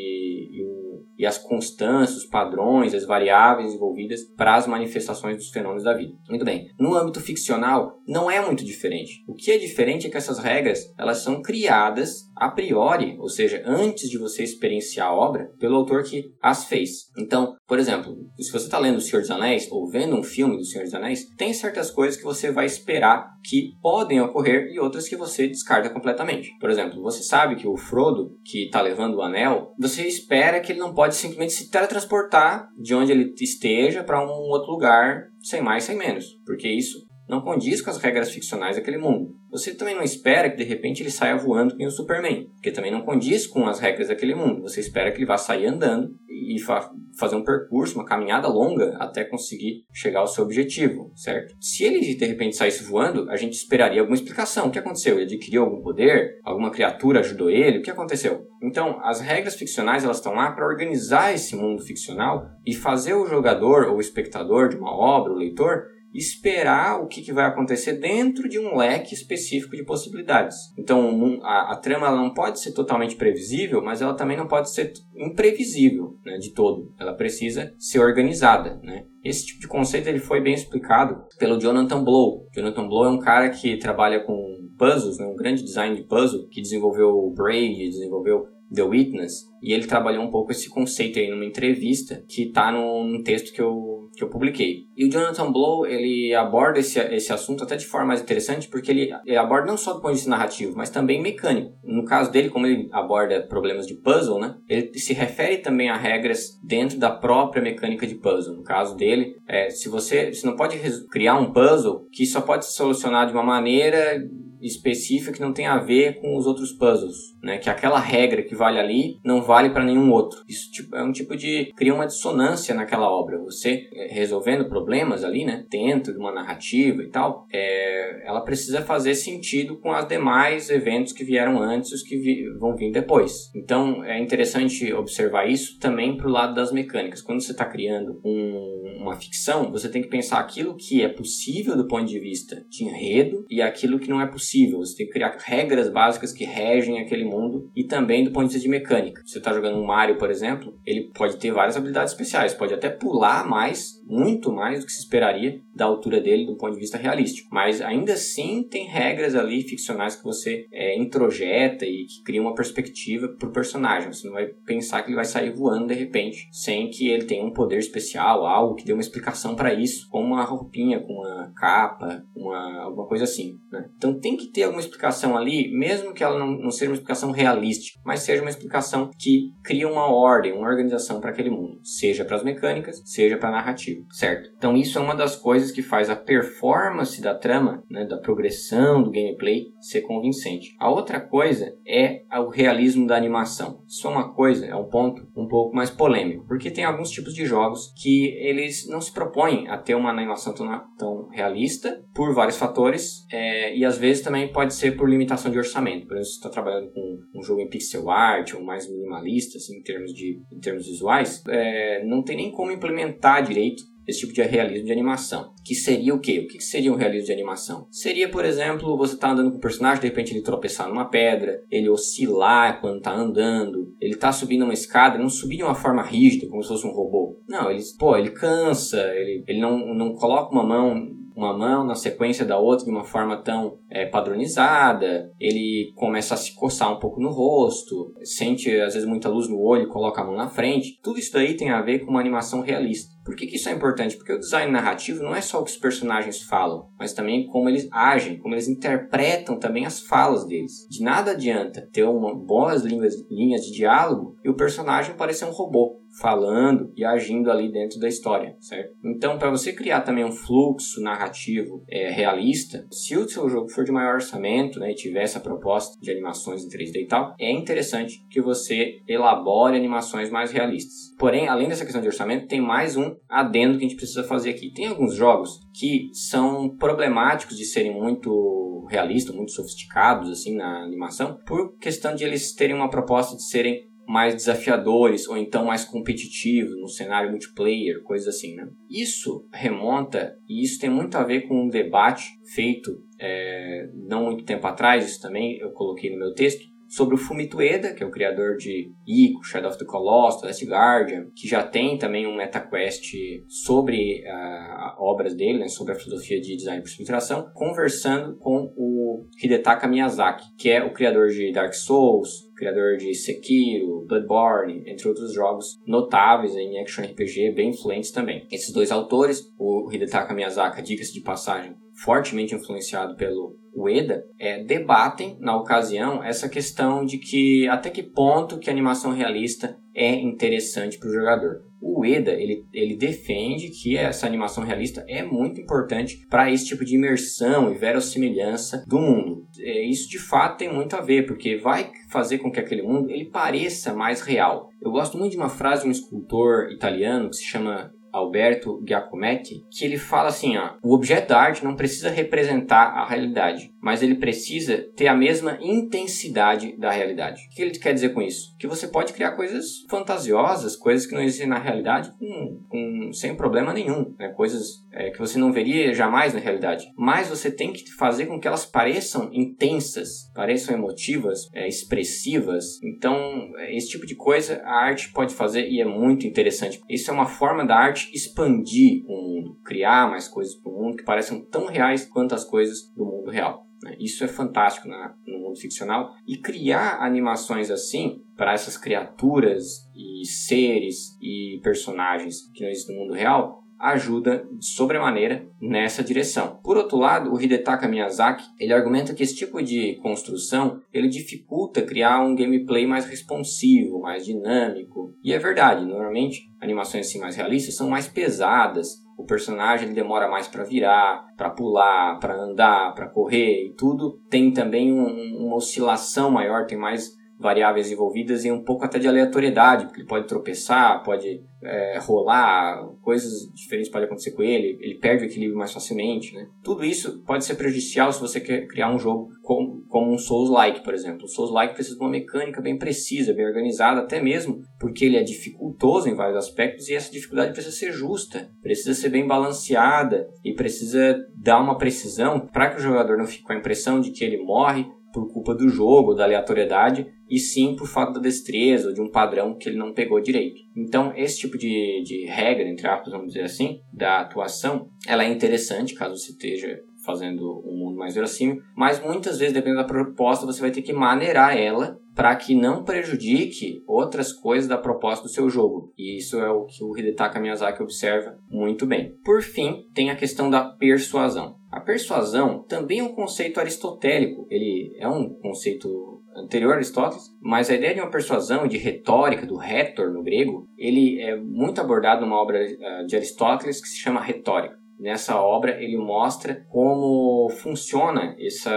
e as constâncias, os padrões, as variáveis envolvidas para as manifestações dos fenômenos da vida. Muito bem. No âmbito ficcional, não é muito diferente. O que é diferente é que essas regras elas são criadas a priori, ou seja, antes de você experienciar a obra, pelo autor que as fez. Então, por exemplo, se você está lendo O Senhor dos Anéis ou vendo um filme do Senhor dos Anéis, tem certas coisas que você vai esperar que podem ocorrer e outras que você descarta completamente. Por exemplo, você sabe que o Frodo, que está levando o anel, você espera que ele não pode simplesmente se teletransportar de onde ele esteja para um outro lugar sem mais, sem menos, porque isso não condiz com as regras ficcionais daquele mundo. Você também não espera que de repente ele saia voando como o Superman, porque também não condiz com as regras daquele mundo. Você espera que ele vá sair andando e fa fazer um percurso, uma caminhada longa até conseguir chegar ao seu objetivo, certo? Se ele de repente saísse voando, a gente esperaria alguma explicação. O que aconteceu? Ele adquiriu algum poder? Alguma criatura ajudou ele? O que aconteceu? Então, as regras ficcionais elas estão lá para organizar esse mundo ficcional e fazer o jogador ou o espectador de uma obra, o leitor, esperar o que, que, vai acontecer dentro de um leque específico de possibilidades. Então, a, a trama não pode ser totalmente previsível, mas ela também não pode ser imprevisível né, de todo. Ela precisa ser organizada. Né? Esse tipo de conceito ele foi bem explicado pelo Jonathan Blow. Jonathan Blow é um cara que trabalha com puzzles, né, um grande design de puzzle, que desenvolveu o Braid, desenvolveu The Witness, e ele trabalhou um pouco esse conceito aí numa entrevista que está num texto que eu, que eu publiquei. E o Jonathan Blow, ele aborda esse, esse assunto até de forma mais interessante, porque ele, ele aborda não só do ponto de vista narrativo, mas também mecânico. No caso dele, como ele aborda problemas de puzzle, né, ele se refere também a regras dentro da própria mecânica de puzzle. No caso dele, é, se você, você não pode criar um puzzle que só pode ser solucionado de uma maneira específica que não tem a ver com os outros puzzles, né? Que aquela regra que vale ali não vale para nenhum outro. Isso tipo, é um tipo de cria uma dissonância naquela obra. Você é, resolvendo problemas ali, né? Dentro de uma narrativa e tal, é, ela precisa fazer sentido com os demais eventos que vieram antes e os que vi, vão vir depois. Então é interessante observar isso também para o lado das mecânicas. Quando você está criando um, uma ficção, você tem que pensar aquilo que é possível do ponto de vista de enredo e aquilo que não é possível possível. Você tem que criar regras básicas que regem aquele mundo e também do ponto de vista de mecânica. Você está jogando um Mario, por exemplo, ele pode ter várias habilidades especiais, pode até pular mais, muito mais do que se esperaria da altura dele do ponto de vista realístico. Mas ainda assim tem regras ali ficcionais que você é, introjeta e que cria uma perspectiva para o personagem. Você não vai pensar que ele vai sair voando de repente sem que ele tenha um poder especial, algo que dê uma explicação para isso, como uma roupinha, com uma capa, uma, alguma coisa assim. Né? Então tem que ter alguma explicação ali, mesmo que ela não, não seja uma explicação realística, mas seja uma explicação que cria uma ordem, uma organização para aquele mundo, seja para as mecânicas, seja para a narrativa, certo? Então isso é uma das coisas que faz a performance da trama, né, da progressão do gameplay ser convincente. A outra coisa é o realismo da animação. Isso é uma coisa, é um ponto um pouco mais polêmico, porque tem alguns tipos de jogos que eles não se propõem a ter uma animação tão, tão realista por vários fatores é, e às vezes também pode ser por limitação de orçamento. Por exemplo, se está trabalhando com um jogo em pixel art ou mais minimalista, assim, em termos, de, em termos visuais, é, não tem nem como implementar direito esse tipo de realismo de animação. Que seria o quê? O que seria um realismo de animação? Seria, por exemplo, você tá andando com o personagem, de repente ele tropeçar numa pedra, ele oscilar quando tá andando, ele tá subindo uma escada, não subir de uma forma rígida, como se fosse um robô. Não, ele, pô, ele cansa, ele, ele não, não coloca uma mão uma mão na sequência da outra de uma forma tão é, padronizada, ele começa a se coçar um pouco no rosto, sente às vezes muita luz no olho, coloca a mão na frente. Tudo isso daí tem a ver com uma animação realista. Por que, que, isso é importante? Porque o design narrativo não é só o que os personagens falam, mas também como eles agem, como eles interpretam também as falas deles. De nada adianta ter uma, boas linhas, linhas de diálogo e o personagem parecer um robô falando e agindo ali dentro da história, certo? Então, para você criar também um fluxo narrativo é, realista, se o seu jogo for de maior orçamento, né, e tiver essa proposta de animações em 3D e tal, é interessante que você elabore animações mais realistas. Porém, além dessa questão de orçamento, tem mais um adendo que a gente precisa fazer aqui. Tem alguns jogos que são problemáticos de serem muito realistas, muito sofisticados assim na animação, por questão de eles terem uma proposta de serem mais desafiadores ou então mais competitivos no cenário multiplayer, coisas assim, né? Isso remonta e isso tem muito a ver com um debate feito é, não muito tempo atrás, isso também eu coloquei no meu texto, sobre o Fumito Ueda, que é o criador de Ico, Shadow of the Colossus, Last Guardian, que já tem também um MetaQuest sobre uh, obras dele, né, sobre a filosofia de design por subtração, conversando com o Hidetaka Miyazaki, que é o criador de Dark Souls, criador de Sekiro, Bloodborne, entre outros jogos notáveis em action RPG, bem influentes também. Esses dois autores, o Hidetaka Miyazaki, diga-se de passagem, fortemente influenciado pelo Ueda, é, debatem na ocasião essa questão de que até que ponto que a animação realista é interessante para o jogador. O Ueda ele, ele defende que essa animação realista é muito importante para esse tipo de imersão e verossimilhança do mundo. É, isso de fato tem muito a ver, porque vai fazer com que aquele mundo ele pareça mais real. Eu gosto muito de uma frase de um escultor italiano que se chama Alberto Giacometti, que ele fala assim, ó, o objeto da arte não precisa representar a realidade, mas ele precisa ter a mesma intensidade da realidade. O que ele quer dizer com isso? Que você pode criar coisas fantasiosas, coisas que não existem na realidade, com, com sem problema nenhum, né? coisas é, que você não veria jamais na realidade. Mas você tem que fazer com que elas pareçam intensas, pareçam emotivas, é, expressivas. Então, esse tipo de coisa a arte pode fazer e é muito interessante. Isso é uma forma da arte expandir o mundo, criar mais coisas para o mundo que pareçam tão reais quanto as coisas do mundo real. Né? Isso é fantástico na, no mundo ficcional. E criar animações assim para essas criaturas e seres e personagens que não existem no mundo real ajuda de sobremaneira nessa direção. Por outro lado, o Hidetaka Miyazaki, ele argumenta que esse tipo de construção, ele dificulta criar um gameplay mais responsivo, mais dinâmico. E é verdade, normalmente animações assim mais realistas são mais pesadas, o personagem ele demora mais para virar, para pular, para andar, para correr e tudo. Tem também um, uma oscilação maior, tem mais variáveis envolvidas e um pouco até de aleatoriedade, porque ele pode tropeçar, pode é, rolar, coisas diferentes podem acontecer com ele, ele perde o equilíbrio mais facilmente, né? Tudo isso pode ser prejudicial se você quer criar um jogo como, como um Souls-like, por exemplo. O Souls-like precisa de uma mecânica bem precisa, bem organizada, até mesmo porque ele é dificultoso em vários aspectos e essa dificuldade precisa ser justa, precisa ser bem balanceada e precisa dar uma precisão para que o jogador não fique com a impressão de que ele morre por culpa do jogo, da aleatoriedade, e sim por falta da destreza ou de um padrão que ele não pegou direito. Então, esse tipo de, de regra, entre aspas, vamos dizer assim, da atuação, ela é interessante caso você esteja fazendo um mundo mais verossímil, mas muitas vezes, dependendo da proposta, você vai ter que maneirar ela para que não prejudique outras coisas da proposta do seu jogo. E isso é o que o Hidetaka Miyazaki observa muito bem. Por fim, tem a questão da persuasão. A persuasão também é um conceito aristotélico. Ele é um conceito anterior a Aristóteles, mas a ideia de uma persuasão, de retórica, do retor no grego, ele é muito abordado numa obra eh, de Aristóteles que se chama Retórica. Nessa obra ele mostra como funciona essa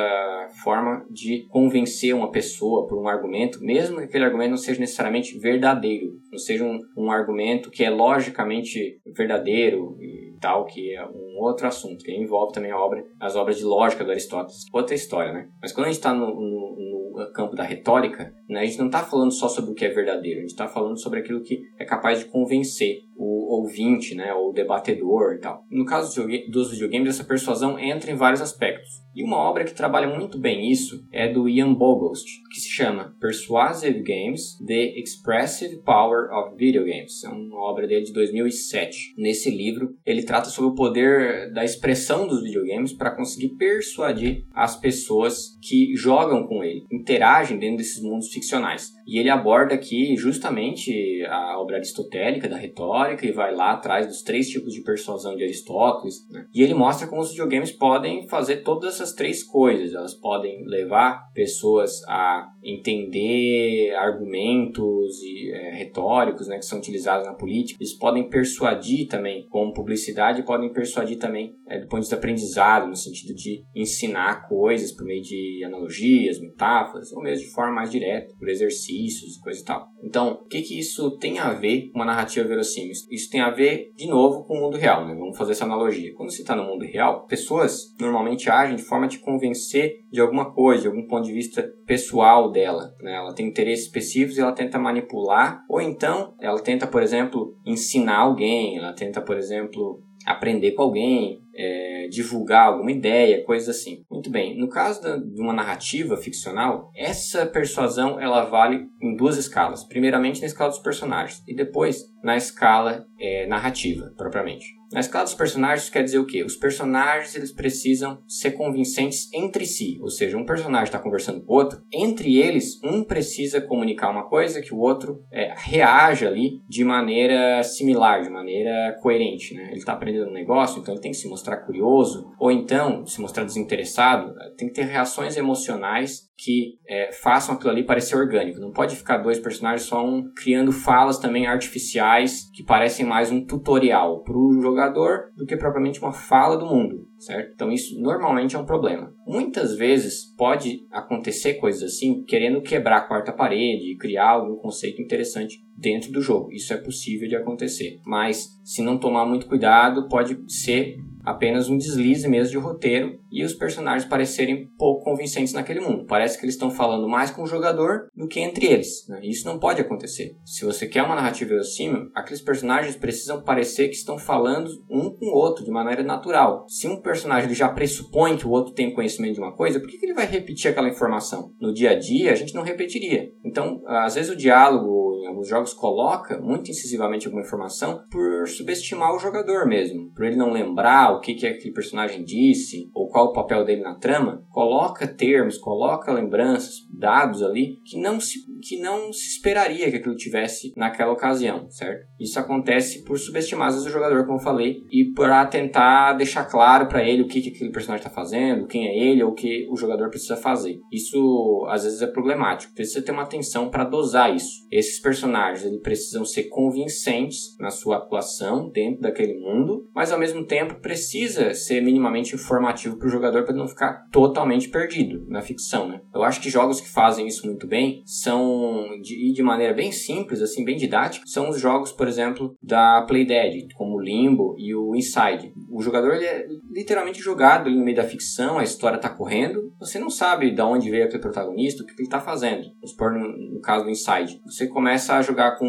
forma de convencer uma pessoa por um argumento, mesmo que aquele argumento não seja necessariamente verdadeiro, não seja um, um argumento que é logicamente verdadeiro e tal, que é um outro assunto, que envolve também obra, as obras de lógica do Aristóteles. Outra história, né? Mas quando a gente está no, no, no, campo da retórica, né, a gente não está falando só sobre o que é verdadeiro, a gente está falando sobre aquilo que é capaz de convencer o ouvinte, né, ou o debatedor e tal. No caso dos videogames, essa persuasão entra em vários aspectos. E uma obra que trabalha muito bem isso é do Ian Bogost, que se chama Persuasive Games: The Expressive Power of Video Games. É uma obra dele de 2007. Nesse livro, ele trata sobre o poder da expressão dos videogames para conseguir persuadir as pessoas que jogam com ele, interagem dentro desses mundos ficcionais. E ele aborda aqui justamente a obra aristotélica da retórica e vai lá atrás dos três tipos de persuasão de Aristóteles. Né? E ele mostra como os videogames podem fazer todas essas três coisas. Elas podem levar pessoas a entender argumentos e, é, retóricos né, que são utilizados na política. Eles podem persuadir também, como publicidade, podem persuadir também é, do ponto de vista aprendizado, no sentido de ensinar coisas por meio de analogias, metáforas, ou mesmo de forma mais direta, por exercícios e coisa e tal. Então, o que, que isso tem a ver com uma narrativa verossímil? Isso tem a ver, de novo, com o mundo real. Né? Vamos fazer essa analogia. Quando você está no mundo real, pessoas normalmente agem de forma a te convencer de alguma coisa, de algum ponto de vista pessoal dela. Né? Ela tem interesses específicos e ela tenta manipular, ou então ela tenta, por exemplo, ensinar alguém, ela tenta, por exemplo, aprender com alguém, é, divulgar alguma ideia, coisas assim. Muito bem, no caso da, de uma narrativa ficcional, essa persuasão ela vale em duas escalas. Primeiramente na escala dos personagens e depois na escala é, narrativa, propriamente. Na escala dos personagens quer dizer o quê? Os personagens eles precisam ser convincentes entre si, ou seja, um personagem está conversando com o outro, entre eles um precisa comunicar uma coisa que o outro é, reaja ali de maneira similar, de maneira coerente, né? Ele está aprendendo um negócio, então ele tem que se mostrar curioso, ou então se mostrar desinteressado, tem que ter reações emocionais que é, façam aquilo ali parecer orgânico. Não pode ficar dois personagens só um criando falas também artificiais que parecem mais um tutorial para o jogador do que propriamente uma fala do mundo, certo? Então isso normalmente é um problema. Muitas vezes pode acontecer coisas assim, querendo quebrar a quarta parede e criar algum conceito interessante dentro do jogo. Isso é possível de acontecer, mas se não tomar muito cuidado, pode ser apenas um deslize mesmo de roteiro e os personagens parecerem pouco convincentes naquele mundo. Parece que eles estão falando mais com o jogador do que entre eles. Né? Isso não pode acontecer. Se você quer uma narrativa verossímil, aqueles personagens precisam parecer que estão falando um com o outro de maneira natural. Se um personagem ele já pressupõe que o outro tem conhecimento de uma coisa, por que, que ele vai repetir aquela informação? No dia a dia, a gente não repetiria. Então, às vezes o diálogo alguns jogos coloca muito incisivamente alguma informação por subestimar o jogador mesmo, por ele não lembrar o que, que aquele personagem disse ou qual o papel dele na trama, coloca termos, coloca lembranças, dados ali que não se, que não se esperaria que aquilo tivesse naquela ocasião, certo? Isso acontece por subestimar às vezes, o jogador, como eu falei, e para tentar deixar claro para ele o que, que aquele personagem está fazendo, quem é ele ou o que o jogador precisa fazer. Isso às vezes é problemático, precisa ter uma atenção para dosar isso. Esses personagens eles precisam ser convincentes na sua atuação dentro daquele mundo, mas ao mesmo tempo precisa ser minimamente informativo para o jogador para não ficar totalmente perdido na ficção, né? Eu acho que jogos que fazem isso muito bem são de, de maneira bem simples, assim, bem didática, são os jogos, por exemplo, da Playdead, como o Limbo e o Inside. O jogador ele é literalmente jogado no meio da ficção, a história está correndo, você não sabe de onde veio aquele protagonista, o que ele está fazendo. Vamos supor no, no caso do Inside. Você começa a jogar com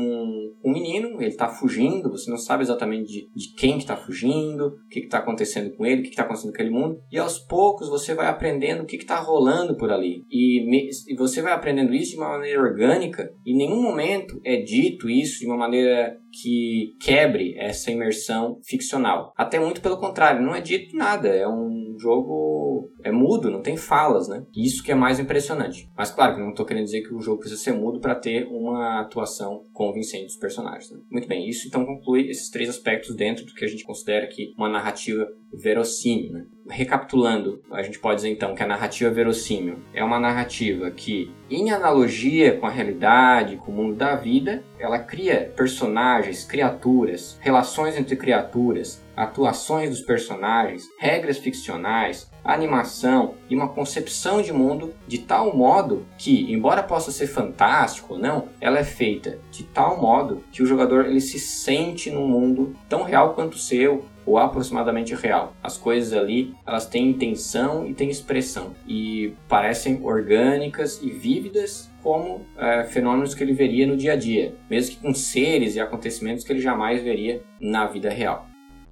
um menino, ele está fugindo, você não sabe exatamente de, de quem que está fugindo, o que está acontecendo com ele, o que está acontecendo naquele mundo, e aos poucos você vai aprendendo o que está rolando por ali. E, me, e você vai aprendendo isso de uma maneira orgânica, em nenhum momento é dito isso de uma maneira que quebre essa imersão ficcional. Até muito pelo contrário, não é dito nada, é um jogo é mudo, não tem falas, né? Isso que é mais impressionante. Mas claro que não estou querendo dizer que o jogo precisa ser mudo para ter uma atuação convincente dos personagens. Né? Muito bem, isso então conclui esses três aspectos dentro do que a gente considera aqui uma narrativa verossímil. Né? Recapitulando, a gente pode dizer então que a narrativa verossímil é uma narrativa que, em analogia com a realidade, com o mundo da vida, ela cria personagens, criaturas, relações entre criaturas atuações dos personagens, regras ficcionais, animação e uma concepção de mundo de tal modo que, embora possa ser fantástico ou não, ela é feita de tal modo que o jogador ele se sente num mundo tão real quanto o seu ou aproximadamente real. As coisas ali, elas têm intenção e têm expressão e parecem orgânicas e vívidas como é, fenômenos que ele veria no dia a dia, mesmo que com seres e acontecimentos que ele jamais veria na vida real.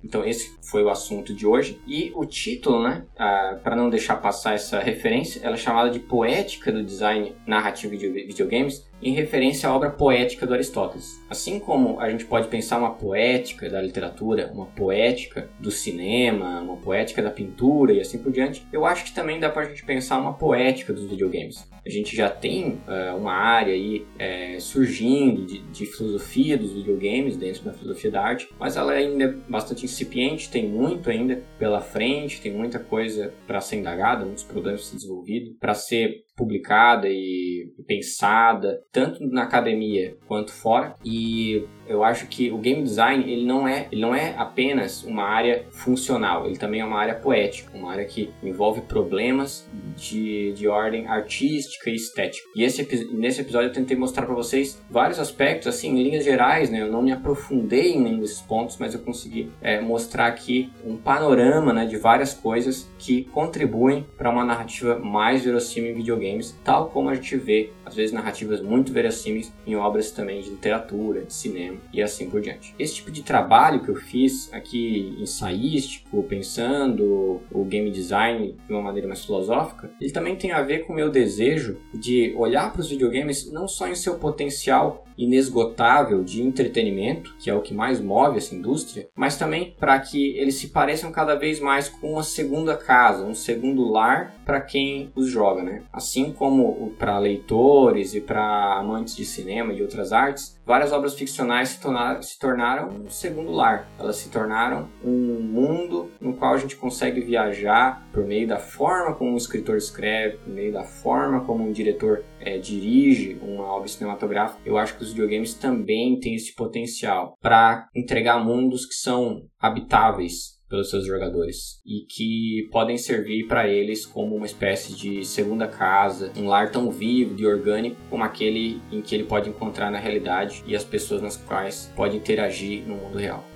Então esse foi o assunto de hoje e o título, né, ah, para não deixar passar essa referência, ela é chamada de Poética do Design Narrativo de Videogames em referência à obra poética do Aristóteles. Assim como a gente pode pensar uma poética da literatura, uma poética do cinema, uma poética da pintura e assim por diante, eu acho que também dá para a gente pensar uma poética dos videogames. A gente já tem uh, uma área aí é, surgindo de, de, filosofia dos videogames dentro da filosofia da arte, mas ela ainda é bastante incipiente, tem muito ainda pela frente, tem muita coisa para ser indagada, muitos problemas para ser desenvolvido, para ser publicada e pensada tanto na academia quanto fora. E eu acho que o game design ele não é ele não é apenas uma área funcional ele também é uma área poética uma área que envolve problemas de, de ordem artística e estética. E esse nesse episódio eu tentei mostrar para vocês vários aspectos assim em linhas gerais né? Eu não me aprofundei em nenhum desses pontos mas eu consegui é, mostrar aqui um panorama né, de várias coisas que contribuem para uma narrativa mais verossímil em videogame videogames, tal como a gente vê, às vezes, narrativas muito verossímeis em obras também de literatura, de cinema e assim por diante. Esse tipo de trabalho que eu fiz aqui ensaístico, pensando o game design de uma maneira mais filosófica, ele também tem a ver com o meu desejo de olhar para os videogames não só em seu potencial inesgotável de entretenimento, que é o que mais move essa indústria, mas também para que eles se pareçam cada vez mais com uma segunda casa, um segundo lar para quem os joga, né? Assim como para leitores e para amantes de cinema e outras artes, várias obras ficcionais se tornaram, se tornaram um segundo lar. Elas se tornaram um mundo no qual a gente consegue viajar por meio da forma como um escritor escreve, por meio da forma como um diretor é, dirige uma obra cinematográfica. Eu acho que os videogames também têm esse potencial para entregar mundos que são habitáveis pelos seus jogadores e que podem servir para eles como uma espécie de segunda casa, um lar tão vivo e orgânico como aquele em que ele pode encontrar na realidade e as pessoas nas quais pode interagir no mundo real.